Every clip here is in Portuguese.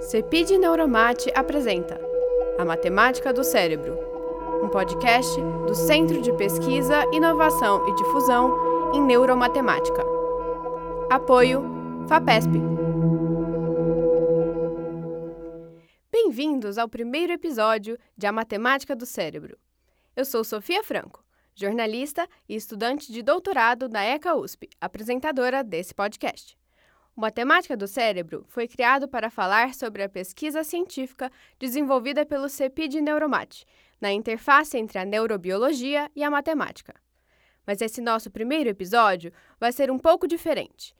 Cepid Neuromate apresenta A Matemática do Cérebro, um podcast do Centro de Pesquisa, Inovação e Difusão em Neuromatemática. Apoio FAPESP. Bem-vindos ao primeiro episódio de A Matemática do Cérebro. Eu sou Sofia Franco, jornalista e estudante de doutorado da ECA USP, apresentadora desse podcast. Matemática do Cérebro foi criado para falar sobre a pesquisa científica desenvolvida pelo CEPID Neuromate, na interface entre a neurobiologia e a matemática. Mas esse nosso primeiro episódio vai ser um pouco diferente.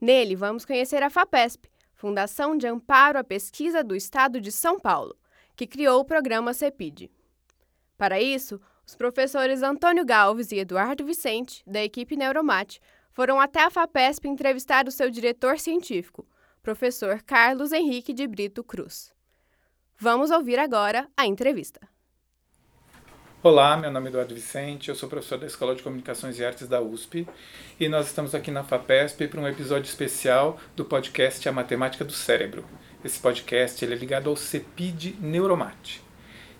Nele, vamos conhecer a FAPESP, Fundação de Amparo à Pesquisa do Estado de São Paulo, que criou o programa CEPID. Para isso, os professores Antônio Galves e Eduardo Vicente, da equipe Neuromate, foram até a FAPESP entrevistar o seu diretor científico, professor Carlos Henrique de Brito Cruz. Vamos ouvir agora a entrevista. Olá, meu nome é Eduardo Vicente, eu sou professor da Escola de Comunicações e Artes da USP e nós estamos aqui na FAPESP para um episódio especial do podcast A Matemática do Cérebro. Esse podcast ele é ligado ao CEPID Neuromate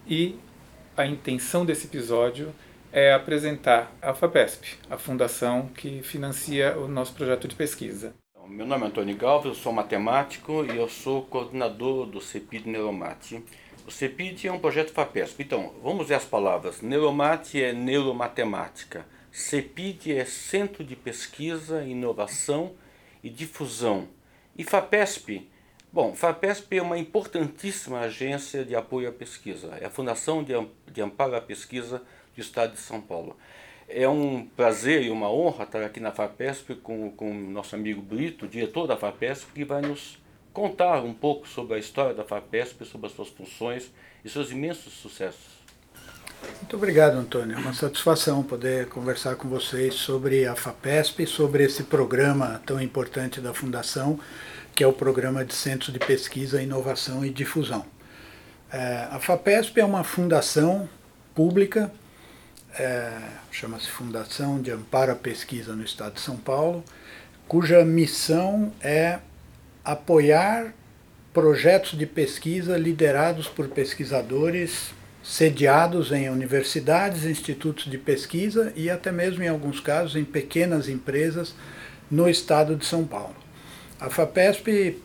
e a intenção desse episódio é apresentar a FAPESP, a fundação que financia o nosso projeto de pesquisa. Meu nome é Antônio Galves, eu sou matemático e eu sou coordenador do CEPID Neuromate. O CEPID é um projeto FAPESP. Então, vamos ver as palavras. Neuromate é neuromatemática. CEPID é Centro de Pesquisa, Inovação e Difusão. E FAPESP, bom, FAPESP é uma importantíssima agência de apoio à pesquisa. É a Fundação de Amparo à Pesquisa Estado de São Paulo. É um prazer e uma honra estar aqui na FAPESP com, com o nosso amigo Brito, diretor da FAPESP, que vai nos contar um pouco sobre a história da FAPESP, sobre as suas funções e seus imensos sucessos. Muito obrigado, Antônio. É uma satisfação poder conversar com vocês sobre a FAPESP e sobre esse programa tão importante da Fundação, que é o Programa de Centros de Pesquisa, Inovação e Difusão. É, a FAPESP é uma fundação pública é, chama-se Fundação de Amparo à Pesquisa no Estado de São Paulo, cuja missão é apoiar projetos de pesquisa liderados por pesquisadores sediados em universidades, institutos de pesquisa e até mesmo, em alguns casos, em pequenas empresas no estado de São Paulo. A FAPESP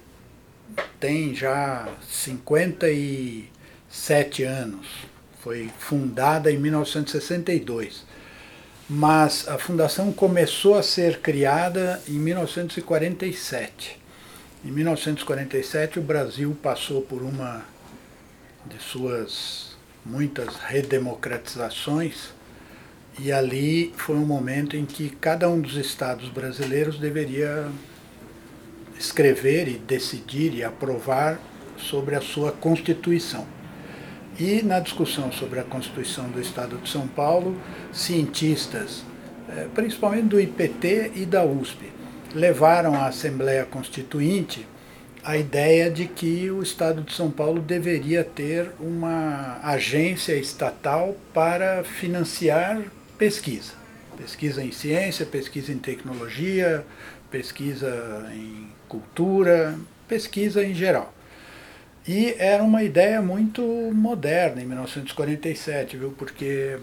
tem já 57 anos foi fundada em 1962. Mas a fundação começou a ser criada em 1947. Em 1947, o Brasil passou por uma de suas muitas redemocratizações, e ali foi um momento em que cada um dos estados brasileiros deveria escrever e decidir e aprovar sobre a sua Constituição. E na discussão sobre a Constituição do Estado de São Paulo, cientistas, eh, principalmente do IPT e da USP, levaram à Assembleia Constituinte a ideia de que o Estado de São Paulo deveria ter uma agência estatal para financiar pesquisa. Pesquisa em ciência, pesquisa em tecnologia, pesquisa em cultura, pesquisa em geral. E era uma ideia muito moderna em 1947, viu? porque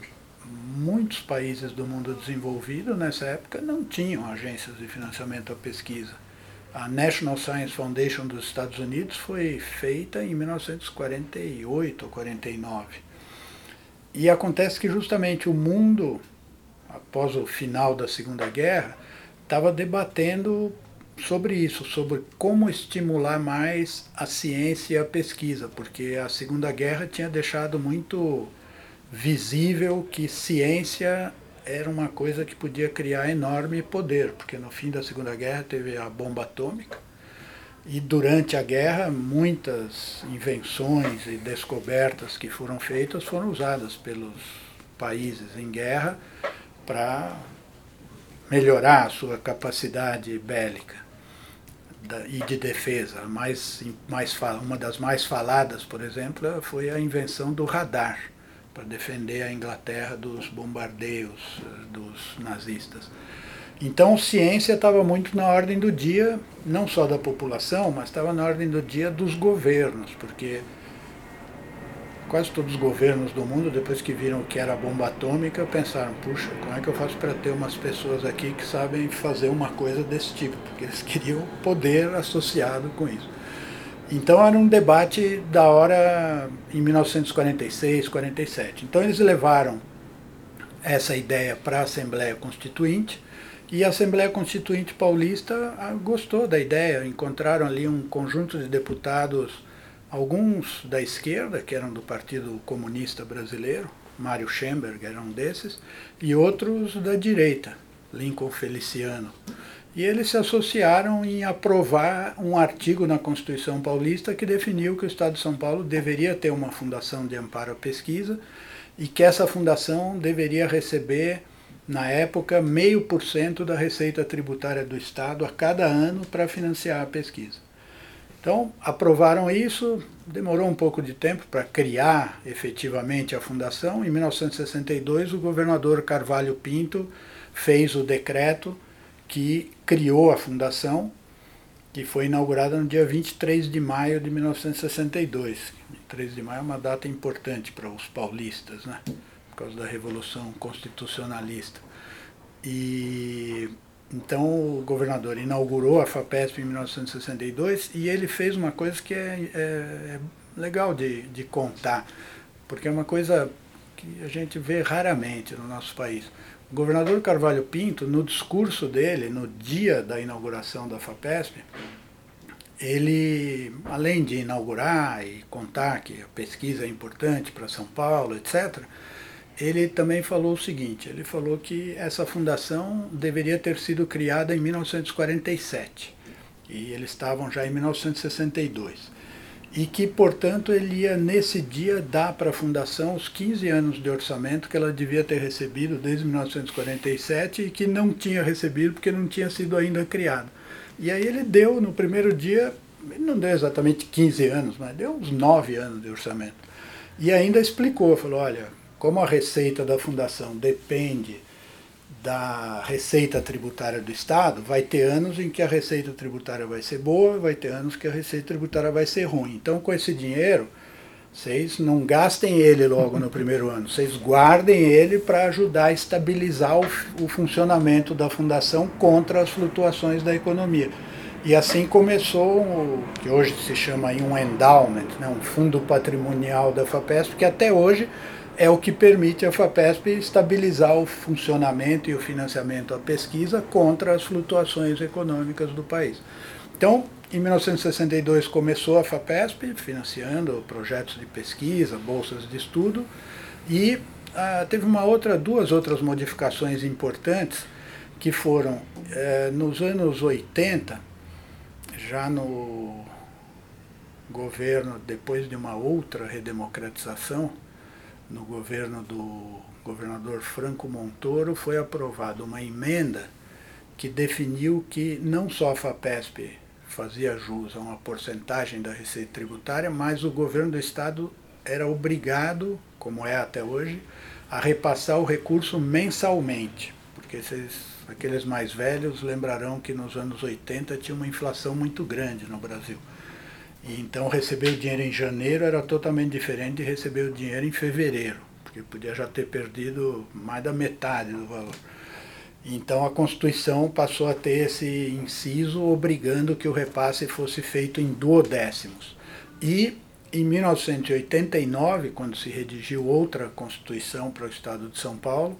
muitos países do mundo desenvolvido nessa época não tinham agências de financiamento à pesquisa. A National Science Foundation dos Estados Unidos foi feita em 1948 ou 49. E acontece que justamente o mundo, após o final da Segunda Guerra, estava debatendo sobre isso, sobre como estimular mais a ciência e a pesquisa, porque a Segunda Guerra tinha deixado muito visível que ciência era uma coisa que podia criar enorme poder, porque no fim da Segunda Guerra teve a bomba atômica e durante a guerra muitas invenções e descobertas que foram feitas foram usadas pelos países em guerra para melhorar a sua capacidade bélica e de defesa. Mais, mais, uma das mais faladas, por exemplo, foi a invenção do radar para defender a Inglaterra dos bombardeios eh, dos nazistas. Então, ciência estava muito na ordem do dia, não só da população, mas estava na ordem do dia dos governos, porque quase todos os governos do mundo, depois que viram o que era a bomba atômica, pensaram: puxa, como é que eu faço para ter umas pessoas aqui que sabem fazer uma coisa desse tipo? Porque eles queriam poder associado com isso. Então era um debate da hora em 1946, 47. Então eles levaram essa ideia para a Assembleia Constituinte e a Assembleia Constituinte Paulista ah, gostou da ideia, encontraram ali um conjunto de deputados, alguns da esquerda, que eram do Partido Comunista Brasileiro, Mário Schemberg era um desses, e outros da direita, Lincoln Feliciano. E eles se associaram em aprovar um artigo na Constituição Paulista que definiu que o Estado de São Paulo deveria ter uma fundação de amparo à pesquisa e que essa fundação deveria receber na época, meio por cento da receita tributária do Estado a cada ano para financiar a pesquisa. Então, aprovaram isso, demorou um pouco de tempo para criar efetivamente a fundação. Em 1962, o governador Carvalho Pinto fez o decreto que criou a fundação, que foi inaugurada no dia 23 de maio de 1962. 23 de maio é uma data importante para os paulistas, né? por causa da Revolução Constitucionalista. E então o governador inaugurou a FAPESP em 1962 e ele fez uma coisa que é, é, é legal de, de contar, porque é uma coisa que a gente vê raramente no nosso país. O governador Carvalho Pinto, no discurso dele, no dia da inauguração da FAPESP, ele, além de inaugurar e contar que a pesquisa é importante para São Paulo, etc., ele também falou o seguinte: ele falou que essa fundação deveria ter sido criada em 1947 e eles estavam já em 1962 e que, portanto, ele ia nesse dia dar para a fundação os 15 anos de orçamento que ela devia ter recebido desde 1947 e que não tinha recebido porque não tinha sido ainda criada. E aí ele deu no primeiro dia, não deu exatamente 15 anos, mas deu uns 9 anos de orçamento. E ainda explicou, falou, olha, como a receita da fundação depende da receita tributária do Estado, vai ter anos em que a receita tributária vai ser boa, vai ter anos que a receita tributária vai ser ruim. Então, com esse dinheiro, vocês não gastem ele logo no primeiro ano, vocês guardem ele para ajudar a estabilizar o, o, funcionamento da fundação contra as flutuações da economia. E assim começou o que hoje se chama um endowment, né, um fundo patrimonial da FAPESP, que até hoje é o que permite a FAPESP estabilizar o funcionamento e o financiamento à pesquisa contra as flutuações econômicas do país. Então, em 1962 começou a FAPESP, financiando projetos de pesquisa, bolsas de estudo, e ah, teve uma outra, duas outras modificações importantes que foram eh, nos anos 80, já no governo, depois de uma outra redemocratização, no governo do governador Franco Montoro, foi aprovada uma emenda que definiu que não só a FAPESP fazia jus a uma porcentagem da receita tributária, mas o governo do estado era obrigado, como é até hoje, a repassar o recurso mensalmente, porque vocês, aqueles mais velhos lembrarão que nos anos 80 tinha uma inflação muito grande no Brasil. Então receber o dinheiro em janeiro era totalmente diferente de receber o dinheiro em fevereiro, porque podia já ter perdido mais da metade do valor. Então a Constituição passou a ter esse inciso obrigando que o repasse fosse feito em duodécimos. E em 1989, quando se redigiu outra Constituição para o Estado de São Paulo,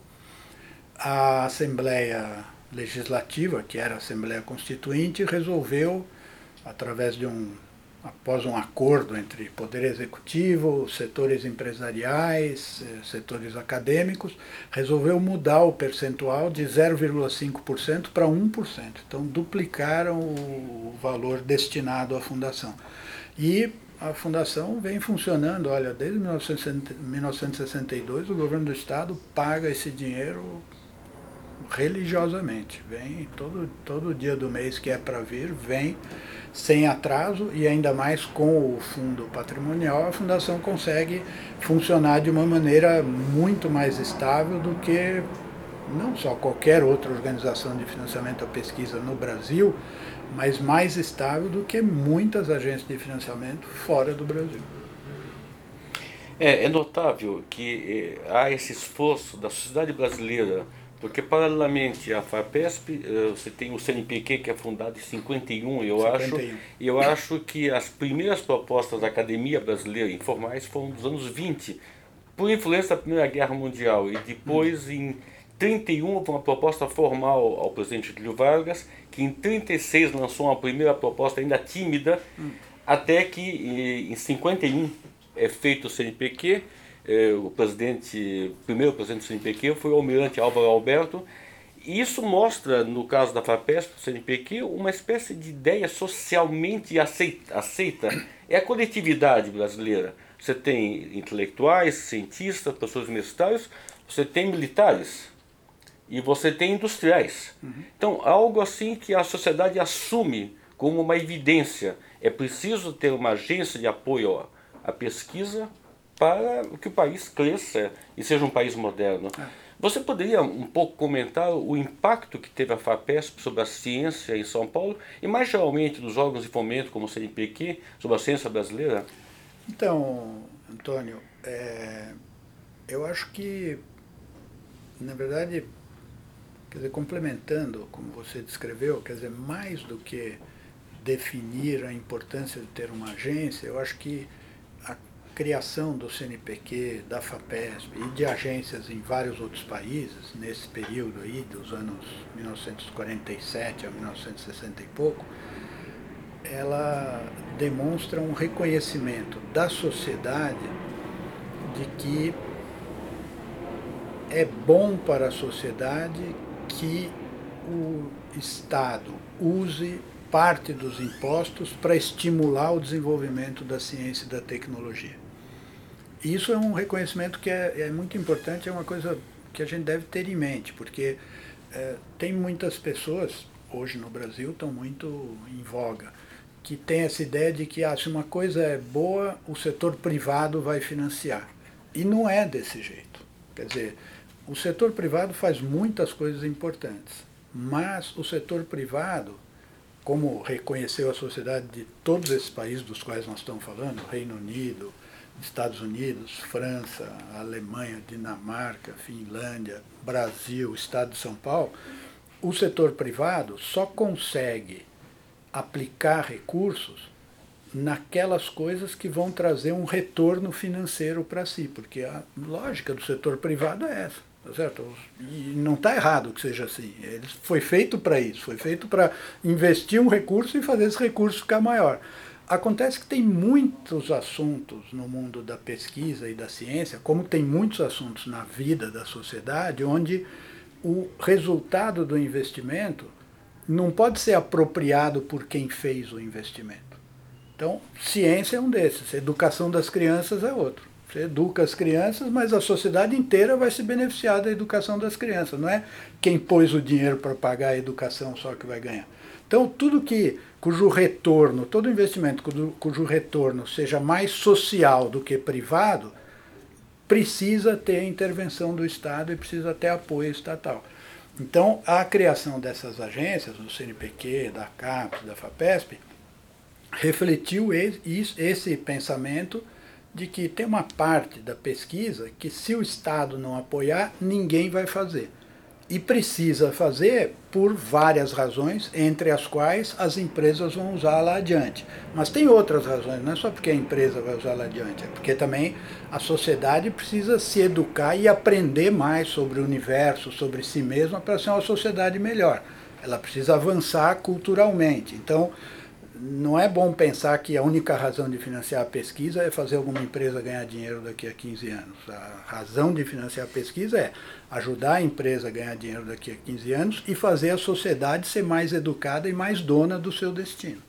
a Assembleia Legislativa, que era a Assembleia Constituinte, resolveu, através de um após um acordo entre poder executivo, setores empresariais, eh, setores acadêmicos, resolveu mudar o percentual de 0,5% para 1%. Então duplicaram o valor destinado à fundação. E a fundação vem funcionando, olha, desde 1962 o governo do estado paga esse dinheiro religiosamente. Vem todo, todo dia do mês que é para vir, vem sem atraso e ainda mais com o fundo patrimonial, a fundação consegue funcionar de uma maneira muito mais estável do que não só qualquer outra organização de financiamento à pesquisa no Brasil, mas mais estável do que muitas agências de financiamento fora do Brasil. É, é notável que eh, há esse esforço da sociedade brasileira, porque paralelamente à FAPESP, eh, você tem o CNPq que é fundado em 51, eu 51. acho, e eu acho que as primeiras propostas da academia brasileira informais foram dos anos 20, por influência da Primeira Guerra Mundial, e depois hum. em 31 uma proposta formal ao presidente Getúlio Vargas, que em 36 lançou uma primeira proposta ainda tímida, hum. até que em 51 é feito o CNPq, o presidente, o primeiro presidente do CNPq foi o almirante Álvaro Alberto, e isso mostra, no caso da FAPESP, do CNPq, uma espécie de ideia socialmente aceita, aceita. É a coletividade brasileira. Você tem intelectuais, cientistas, pessoas universitárias, você tem militares e você tem industriais. Uhum. Então, algo assim que a sociedade assume como uma evidência. É preciso ter uma agência de apoio à pesquisa para que o país cresça e seja um país moderno. É. Você poderia um pouco comentar o impacto que teve a FAPESP sobre a ciência em São Paulo e mais geralmente dos órgãos de fomento como o CNPq sobre a ciência brasileira? Então, Antônio, é, eu acho que, na verdade, Quer dizer, complementando, como você descreveu, quer dizer, mais do que definir a importância de ter uma agência, eu acho que criação do CNPq, da FAPESP e de agências em vários outros países, nesse período aí, dos anos 1947 a 1960 e pouco, ela demonstra um reconhecimento da sociedade de que é bom para a sociedade que o Estado use parte dos impostos para estimular o desenvolvimento da ciência e da tecnologia. Isso é um reconhecimento que é, é muito importante, é uma coisa que a gente deve ter em mente, porque é, tem muitas pessoas, hoje no Brasil, estão muito em voga, que tem essa ideia de que ah, se uma coisa é boa, o setor privado vai financiar. E não é desse jeito. Quer dizer, o setor privado faz muitas coisas importantes, mas o setor privado, como reconheceu a sociedade de todos esses países dos quais nós estamos falando, Reino Unido, Estados Unidos, França, Alemanha, Dinamarca, Finlândia, Brasil, Estado de São Paulo, o setor privado só consegue aplicar recursos naquelas coisas que vão trazer um retorno financeiro para si, porque a lógica do setor privado é essa. Tá certo? E não está errado que seja assim. Ele foi feito para isso, foi feito para investir um recurso e fazer esse recurso ficar maior. Acontece que tem muitos assuntos no mundo da pesquisa e da ciência, como tem muitos assuntos na vida da sociedade, onde o resultado do investimento não pode ser apropriado por quem fez o investimento. Então, ciência é um desses, educação das crianças é outro. Você educa as crianças, mas a sociedade inteira vai se beneficiar da educação das crianças. Não é quem pôs o dinheiro para pagar a educação só que vai ganhar. Então, tudo que cujo retorno, todo investimento cujo, retorno seja mais social do que privado, precisa ter intervenção do Estado e precisa ter apoio estatal. Então, a criação dessas agências, do CNPq, da CAPES, da FAPESP, refletiu esse pensamento de que tem uma parte da pesquisa que se o Estado não apoiar, ninguém vai fazer. E precisa fazer por várias razões, entre as quais as empresas vão usar lá adiante. Mas tem outras razões, não é só porque a empresa vai usar lá adiante, é porque também a sociedade precisa se educar e aprender mais sobre o universo, sobre si mesma, para ser uma sociedade melhor. Ela precisa avançar culturalmente. Então, não é bom pensar que a única razão de financiar a pesquisa é fazer alguma empresa ganhar dinheiro daqui a 15 anos. A razão de financiar a pesquisa é ajudar a empresa a ganhar dinheiro daqui a 15 anos e fazer a sociedade ser mais educada e mais dona do seu destino.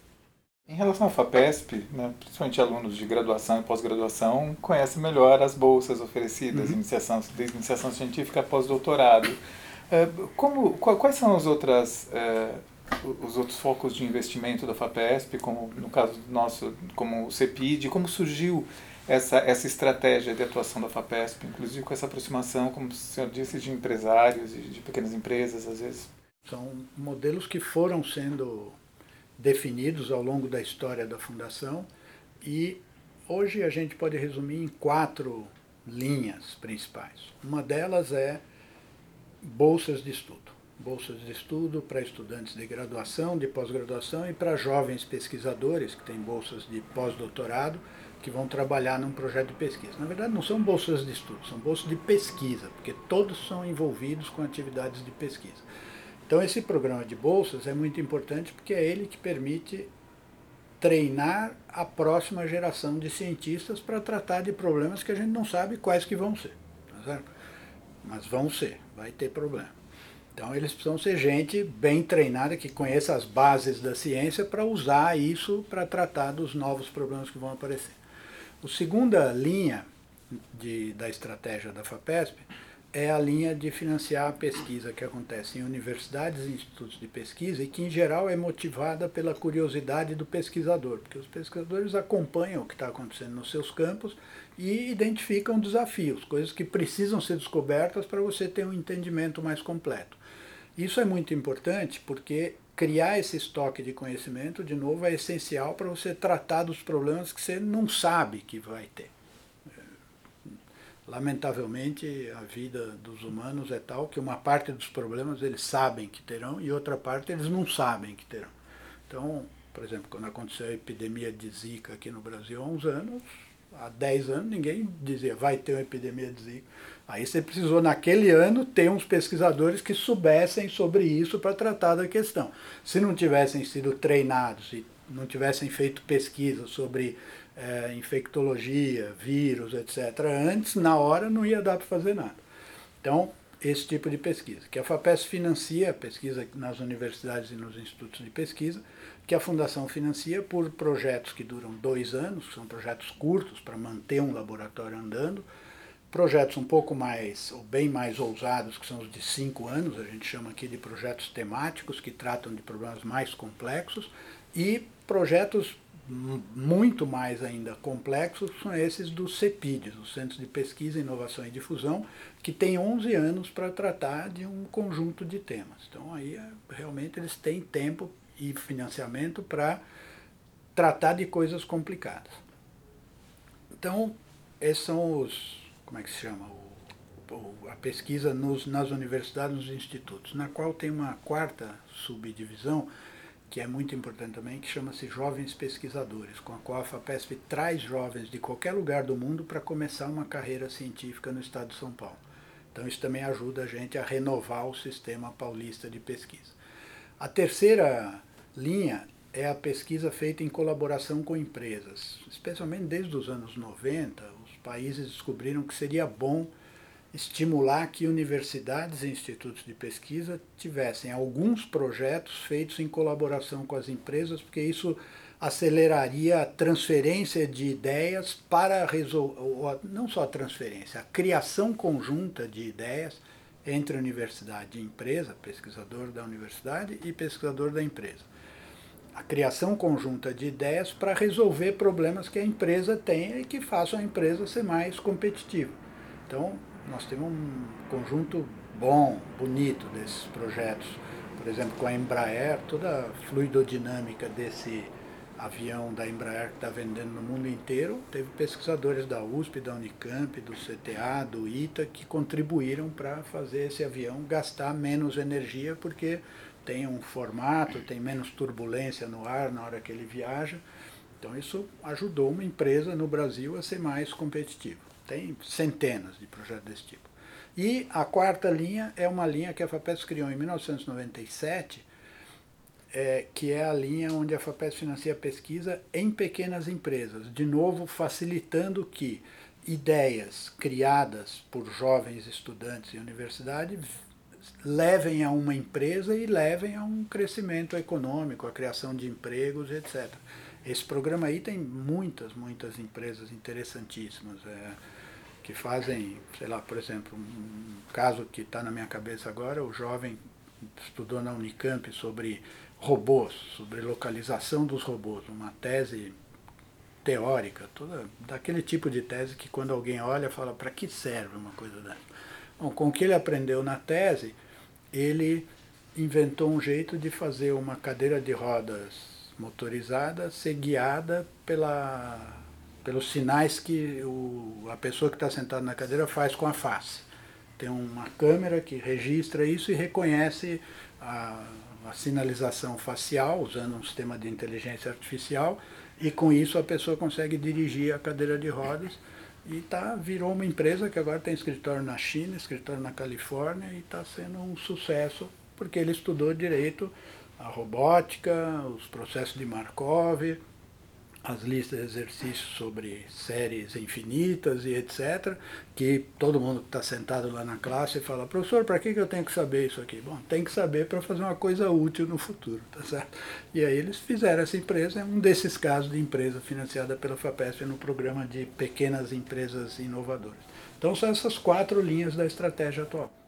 Em relação à FAPESP, né, principalmente alunos de graduação e pós-graduação conhecem melhor as bolsas oferecidas, uhum. iniciação, desde iniciação científica a pós-doutorado. É, como, quais são as outras é, os outros focos de investimento da FAPESP, como no caso nosso, como o CEPID, como surgiu essa, essa estratégia de atuação da FAPESP, inclusive com essa aproximação, como o senhor disse, de empresários e de pequenas empresas, às vezes? São modelos que foram sendo definidos ao longo da história da Fundação e hoje a gente pode resumir em quatro linhas principais. Uma delas é bolsas de estudo. Bolsas de estudo para estudantes de graduação, de pós-graduação e para jovens pesquisadores que têm bolsas de pós-doutorado que vão trabalhar num projeto de pesquisa. Na verdade, não são bolsas de estudo, são bolsas de pesquisa, porque todos são envolvidos com atividades de pesquisa. Então, esse programa de bolsas é muito importante porque é ele que permite treinar a próxima geração de cientistas para tratar de problemas que a gente não sabe quais que vão ser. Tá Mas vão ser, vai ter problema. Então eles precisam ser gente bem treinada, que conheça as bases da ciência para usar isso para tratar dos novos problemas que vão aparecer. A segunda linha de, da estratégia da FAPESP é a linha de financiar a pesquisa que acontece em universidades e institutos de pesquisa e que, em geral, é motivada pela curiosidade do pesquisador, porque os pesquisadores acompanham o que está acontecendo nos seus campos e identificam desafios, coisas que precisam ser descobertas para você ter um entendimento mais completo. Isso é muito importante porque criar esse estoque de conhecimento, de novo, é essencial para você tratar dos problemas que você não sabe que vai ter. Lamentavelmente, a vida dos humanos é tal que uma parte dos problemas eles sabem que terão e outra parte eles não sabem que terão. Então, por exemplo, quando aconteceu a epidemia de Zika aqui no Brasil há uns anos, há 10 anos ninguém dizia vai ter uma epidemia de Zika. Aí você precisou, naquele ano, ter uns pesquisadores que soubessem sobre isso para tratar da questão. Se não tivessem sido treinados e não tivessem feito pesquisa sobre é, infectologia, vírus, etc., antes, na hora, não ia dar para fazer nada. Então, esse tipo de pesquisa, que a FAPES financia pesquisa nas universidades e nos institutos de pesquisa, que a Fundação financia por projetos que duram dois anos, são projetos curtos para manter um laboratório andando, projetos um pouco mais, ou bem mais ousados, que são os de cinco anos, a gente chama aqui de projetos temáticos, que tratam de problemas mais complexos, e projetos muito mais ainda complexos são esses dos CEPIDs, os Centros de Pesquisa, Inovação e Difusão, que têm 11 anos para tratar de um conjunto de temas. Então aí é, realmente eles têm tempo e financiamento para tratar de coisas complicadas. Então, esses são os, como é que se chama, o, a pesquisa nos, nas universidades, nos institutos, na qual tem uma quarta subdivisão, que é muito importante também, que chama-se Jovens Pesquisadores, com a qual a FAPESP traz jovens de qualquer lugar do mundo para começar uma carreira científica no estado de São Paulo. Então isso também ajuda a gente a renovar o sistema paulista de pesquisa. A terceira linha é a pesquisa feita em colaboração com empresas. Especialmente desde os anos 90, os países descobriram que seria bom estimular que universidades e institutos de pesquisa tivessem alguns projetos feitos em colaboração com as empresas, porque isso aceleraria a transferência de ideias para resolver, não só a transferência, a criação conjunta de ideias entre universidade e empresa, pesquisador da universidade e pesquisador da empresa. A criação conjunta de ideias para resolver problemas que a empresa tem e que façam a empresa ser mais competitiva. Então, nós temos um conjunto bom, bonito desses projetos. Por exemplo, com a Embraer, toda a fluidodinâmica desse avião da Embraer que está vendendo no mundo inteiro, teve pesquisadores da USP, da Unicamp, do CTA, do ITA, que contribuíram para fazer esse avião gastar menos energia, porque tem um formato, tem menos turbulência no ar na hora que ele viaja. Então isso ajudou uma empresa no Brasil a ser mais competitiva. Tem centenas de projetos desse tipo. E a quarta linha é uma linha que a FAPES criou em 1997, é, que é a linha onde a FAPES financia pesquisa em pequenas empresas, de novo facilitando que ideias criadas por jovens estudantes em universidade levem a uma empresa e levem a um crescimento econômico, a criação de empregos, etc. Esse programa aí tem muitas, muitas empresas interessantíssimas. É, que fazem, sei lá, por exemplo, um caso que está na minha cabeça agora, o jovem estudou na Unicamp sobre robôs, sobre localização dos robôs, uma tese teórica, toda, daquele tipo de tese que quando alguém olha fala para que serve uma coisa dessa. Bom, com o que ele aprendeu na tese, ele inventou um jeito de fazer uma cadeira de rodas motorizada ser guiada pela, pelos sinais que o, a pessoa que está sentada na cadeira faz com a face. Tem uma câmera que registra isso e reconhece a, a sinalização facial, usando um sistema de inteligência artificial, e com isso a pessoa consegue dirigir a cadeira de rodas e tá, virou uma empresa que agora tem escritório na China, escritório na Califórnia e está sendo um sucesso porque ele estudou direito a robótica, os processos de Markov, as listas de exercícios sobre séries infinitas e etc., que todo mundo que está sentado lá na classe fala, professor, para que, eu tenho que saber isso aqui? Bom, tem que saber para fazer uma coisa útil no futuro, tá certo? E aí eles fizeram essa empresa, é um desses casos de empresa financiada pela FAPESP no programa de pequenas empresas inovadoras. Então são essas quatro linhas da estratégia atual.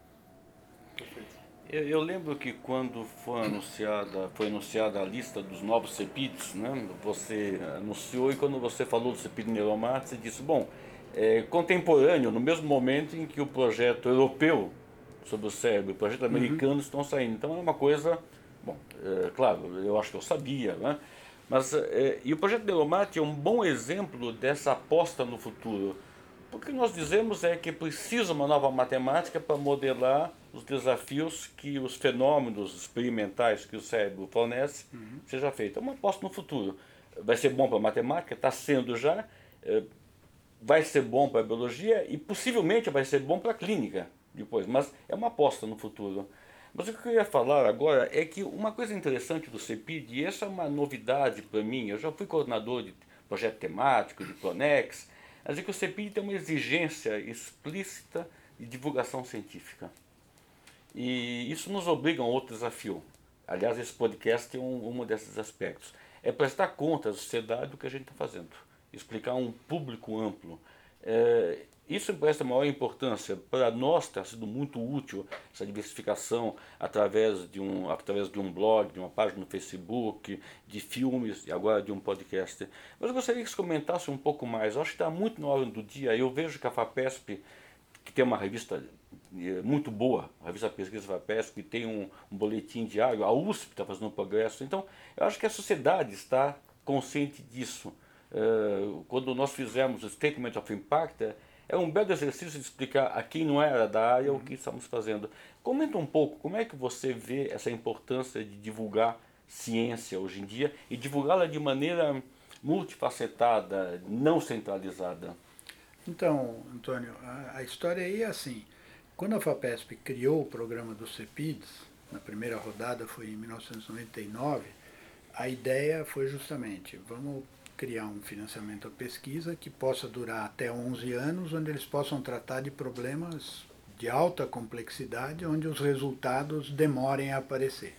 Eu, eu, lembro que quando foi anunciada, foi anunciada a lista dos novos CEPIDs, né, você anunciou e quando você falou do CEPID Neuromar, você disse, bom, é contemporâneo, no mesmo momento em que o projeto europeu sobre o cérebro e o projeto americano uhum. estão saindo. Então é uma coisa, bom, é, claro, eu acho que eu sabia, né? Mas, é, e o projeto Neuromate é um bom exemplo dessa aposta no futuro. O que nós dizemos é que precisa uma nova matemática para modelar os desafios que os fenômenos experimentais que o cérebro fornece uhum. seja feito. É uma aposta no futuro. Vai ser bom para a matemática, está sendo já, é, vai ser bom para a biologia e possivelmente vai ser bom para a clínica depois, mas é uma aposta no futuro. Mas o que eu queria falar agora é que uma coisa interessante do CEPID, e essa é uma novidade para mim, eu já fui coordenador de projeto temático, de Pronex, mas é que o CEPID tem uma exigência explícita de divulgação científica. E isso nos obriga a um outro desafio. Aliás, esse podcast é um, um desses aspectos. É prestar conta à sociedade do que a gente está fazendo. Explicar a um público amplo. É, isso presta maior importância. Para nós está sendo muito útil essa diversificação através de, um, através de um blog, de uma página no Facebook, de filmes e agora de um podcast. Mas eu gostaria que você comentasse um pouco mais. Eu acho que está muito na hora do dia. Eu vejo que a FAPESP, que tem uma revista muito boa, a revista Pesquisa FAPESP, que tem um, um boletim diário, a USP está fazendo um progresso. Então, eu acho que a sociedade está consciente disso. Uh, quando nós fizemos o Statement of Impact, é um belo exercício de explicar a quem não era da área o que estamos fazendo. Comenta um pouco como é que você vê essa importância de divulgar ciência hoje em dia e divulgá-la de maneira multifacetada, não centralizada. Então, Antônio, a, a história aí é assim. Quando a FAPESP criou o programa dos CEPIDs, na primeira rodada foi em 1999, a ideia foi justamente, vamos criar um financiamento à pesquisa que possa durar até 11 anos, onde eles possam tratar de problemas de alta complexidade, onde os resultados demorem a aparecer.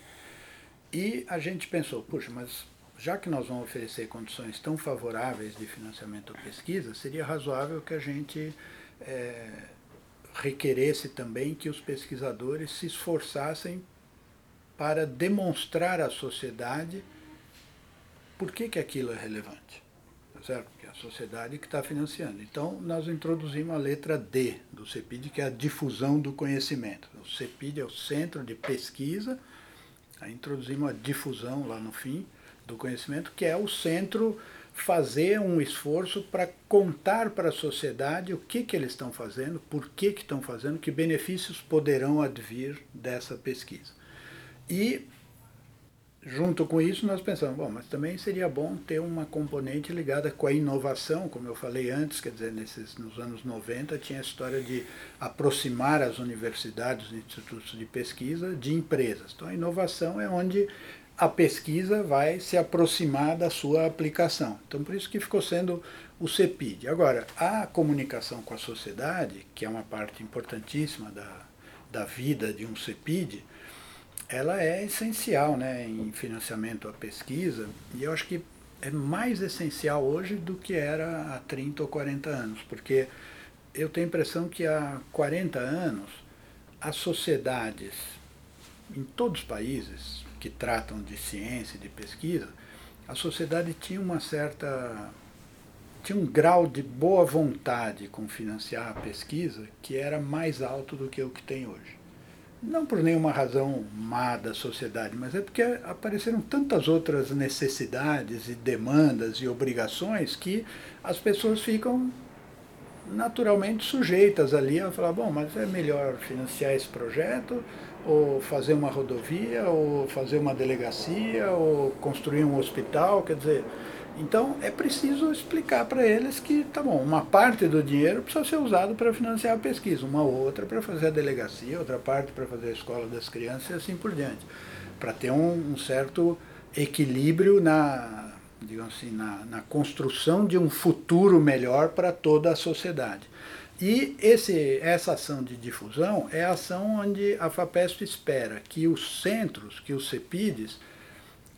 E a gente pensou, puxa, mas já que nós vamos oferecer condições tão favoráveis de financiamento à pesquisa, seria razoável que a gente é, requeresse também que os pesquisadores se esforçassem para demonstrar à sociedade por que, que aquilo é relevante? Tá certo? Porque é a sociedade que está financiando. Então, nós introduzimos a letra D do CEPID, que é a difusão do conhecimento. O CEPID é o Centro de Pesquisa, aí introduzimos a difusão lá no fim do conhecimento, que é o centro fazer um esforço para contar para a sociedade o que, que eles estão fazendo, por que, que estão fazendo, que benefícios poderão advir dessa pesquisa. E junto com isso, nós pensamos, bom, mas também seria bom ter uma componente ligada com a inovação, como eu falei antes, quer dizer, nesses, nos anos 90 tinha a história de aproximar as universidades, os institutos de pesquisa de empresas. Então a inovação é onde a pesquisa vai se aproximar da sua aplicação. Então por isso que ficou sendo o CEPID. Agora, a comunicação com a sociedade, que é uma parte importantíssima da, da vida de um CEPID, ela é essencial né, em financiamento à pesquisa, e eu acho que é mais essencial hoje do que era há 30 ou 40 anos, porque eu tenho a impressão que há 40 anos as sociedades em todos os países que tratam de ciência de pesquisa, a sociedade tinha uma certa tinha um grau de boa vontade com financiar a pesquisa que era mais alto do que o que tem hoje. Não por nenhuma razão má da sociedade, mas é porque apareceram tantas outras necessidades e demandas e obrigações que as pessoas ficam naturalmente sujeitas ali a falar, bom, mas é melhor financiar esse projeto, ou fazer uma rodovia, ou fazer uma delegacia, ou construir um hospital, quer dizer, então é preciso explicar para eles que, tá bom, uma parte do dinheiro precisa ser usado para financiar a pesquisa, uma outra para fazer a delegacia, outra parte para fazer a escola das crianças e assim por diante, para ter um, um, certo equilíbrio na, digamos assim, na, na construção de um futuro melhor para toda a sociedade. E esse, essa ação de difusão é a ação onde a FAPESP espera que os centros, que os CEPIDs,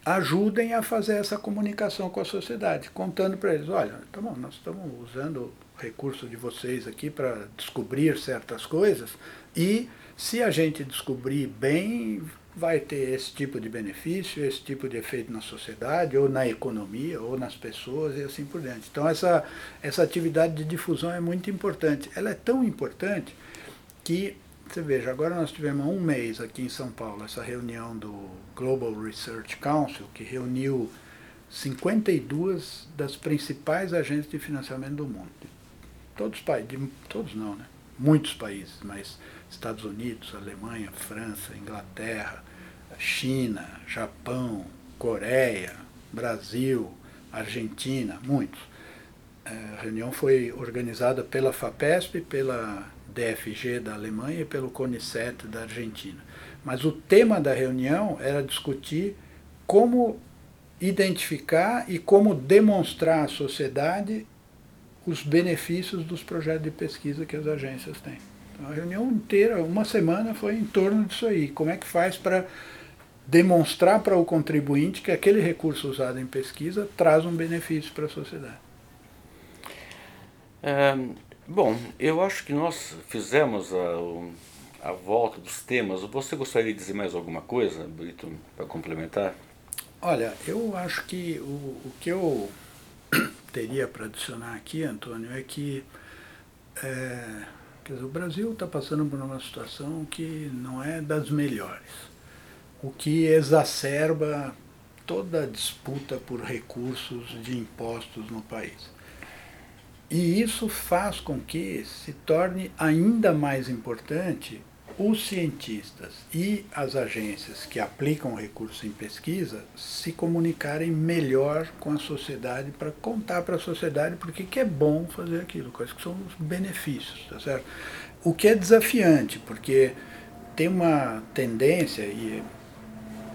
ajudem a fazer essa comunicação com a sociedade, contando para eles, olha, tá bom, nós estamos usando o recurso de vocês aqui para descobrir certas coisas e se a gente descobrir bem, vai ter esse tipo de benefício, esse tipo de efeito na sociedade, ou na economia, ou nas pessoas e assim por diante. Então essa, essa atividade de difusão é muito importante. Ela é tão importante que você veja, agora nós tivemos um mês aqui em São Paulo essa reunião do Global Research Council, que reuniu 52 das principais agências de financiamento do mundo. Todos os países, todos não, né? Muitos países, mas Estados Unidos, Alemanha, França, Inglaterra, China, Japão, Coreia, Brasil, Argentina, muitos. É, a reunião foi organizada pela FAPESP, pela DFG da Alemanha e pelo CONICET da Argentina. Mas o tema da reunião era discutir como identificar e como demonstrar à sociedade os benefícios dos projetos de pesquisa que as agências têm. Então, a reunião inteira, uma semana, foi em torno disso aí. Como é que faz para demonstrar para o contribuinte que aquele recurso usado em pesquisa traz um benefício para a sociedade? É, Bom, eu acho que nós fizemos a, a volta dos temas. Você gostaria de dizer mais alguma coisa, Brito, para complementar? Olha, eu acho que o, o que eu teria para adicionar aqui, Antônio, é que é, dizer, o Brasil está passando por uma situação que não é das melhores, o que exacerba toda a disputa por recursos de impostos no país. E isso faz com que se torne ainda mais importante os cientistas e as agências que aplicam recursos em pesquisa se comunicarem melhor com a sociedade para contar para a sociedade por que é bom fazer aquilo, quais que são os benefícios, tá certo? O que é desafiante, porque tem uma tendência, e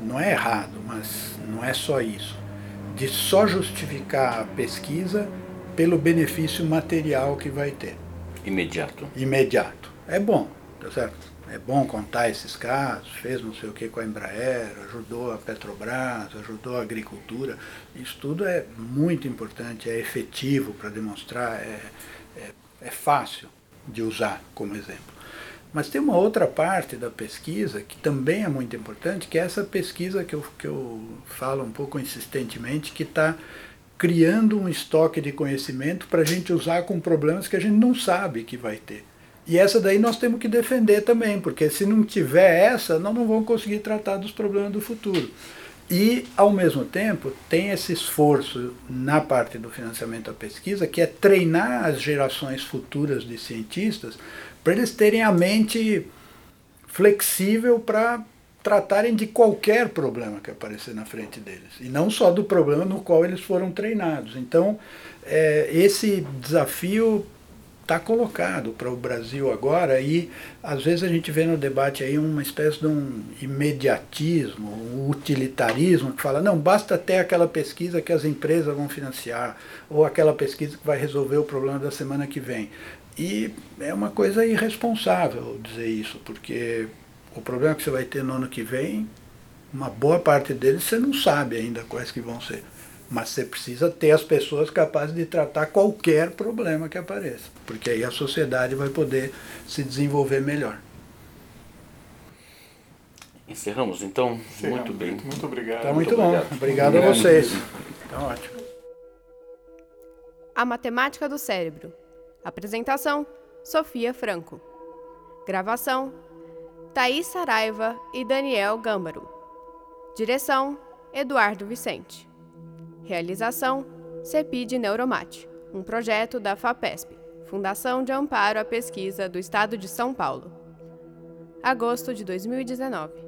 não é errado, mas não é só isso, de só justificar a pesquisa pelo benefício material que vai ter. Imediato. Imediato. É bom, tá certo? É bom contar esses casos, fez não sei o que com a Embraer, ajudou a Petrobras, ajudou a agricultura. Isso tudo é muito importante, é efetivo para demonstrar, é, é, é fácil de usar como exemplo. Mas tem uma outra parte da pesquisa que também é muito importante, que é essa pesquisa que eu, que eu falo um pouco insistentemente, que está criando um estoque de conhecimento para a gente usar com problemas que a gente não sabe que vai ter. E essa daí nós temos que defender também, porque se não tiver essa, nós não vamos conseguir tratar dos problemas do futuro. E, ao mesmo tempo, tem esse esforço na parte do financiamento da pesquisa, que é treinar as gerações futuras de cientistas para eles terem a mente flexível para tratarem de qualquer problema que aparecer na frente deles, e não só do problema no qual eles foram treinados. Então, é, esse desafio está colocado para o Brasil agora e às vezes a gente vê no debate aí uma espécie de um imediatismo, um utilitarismo que fala não basta ter aquela pesquisa que as empresas vão financiar ou aquela pesquisa que vai resolver o problema da semana que vem e é uma coisa irresponsável dizer isso porque o problema que você vai ter no ano que vem, uma boa parte deles você não sabe ainda quais que vão ser. Mas você precisa ter as pessoas capazes de tratar qualquer problema que apareça, porque aí a sociedade vai poder se desenvolver melhor. Encerramos então? Encerramos. Muito bem. Muito obrigado. Tá muito, muito bom. Obrigado, obrigado a vocês. Tá ótimo. A Matemática do Cérebro. Apresentação: Sofia Franco. Gravação: Thaís Saraiva e Daniel Gâmbaro. Direção: Eduardo Vicente. Realização: CEPID Neuromate, um projeto da FAPESP, Fundação de Amparo à Pesquisa do Estado de São Paulo. Agosto de 2019.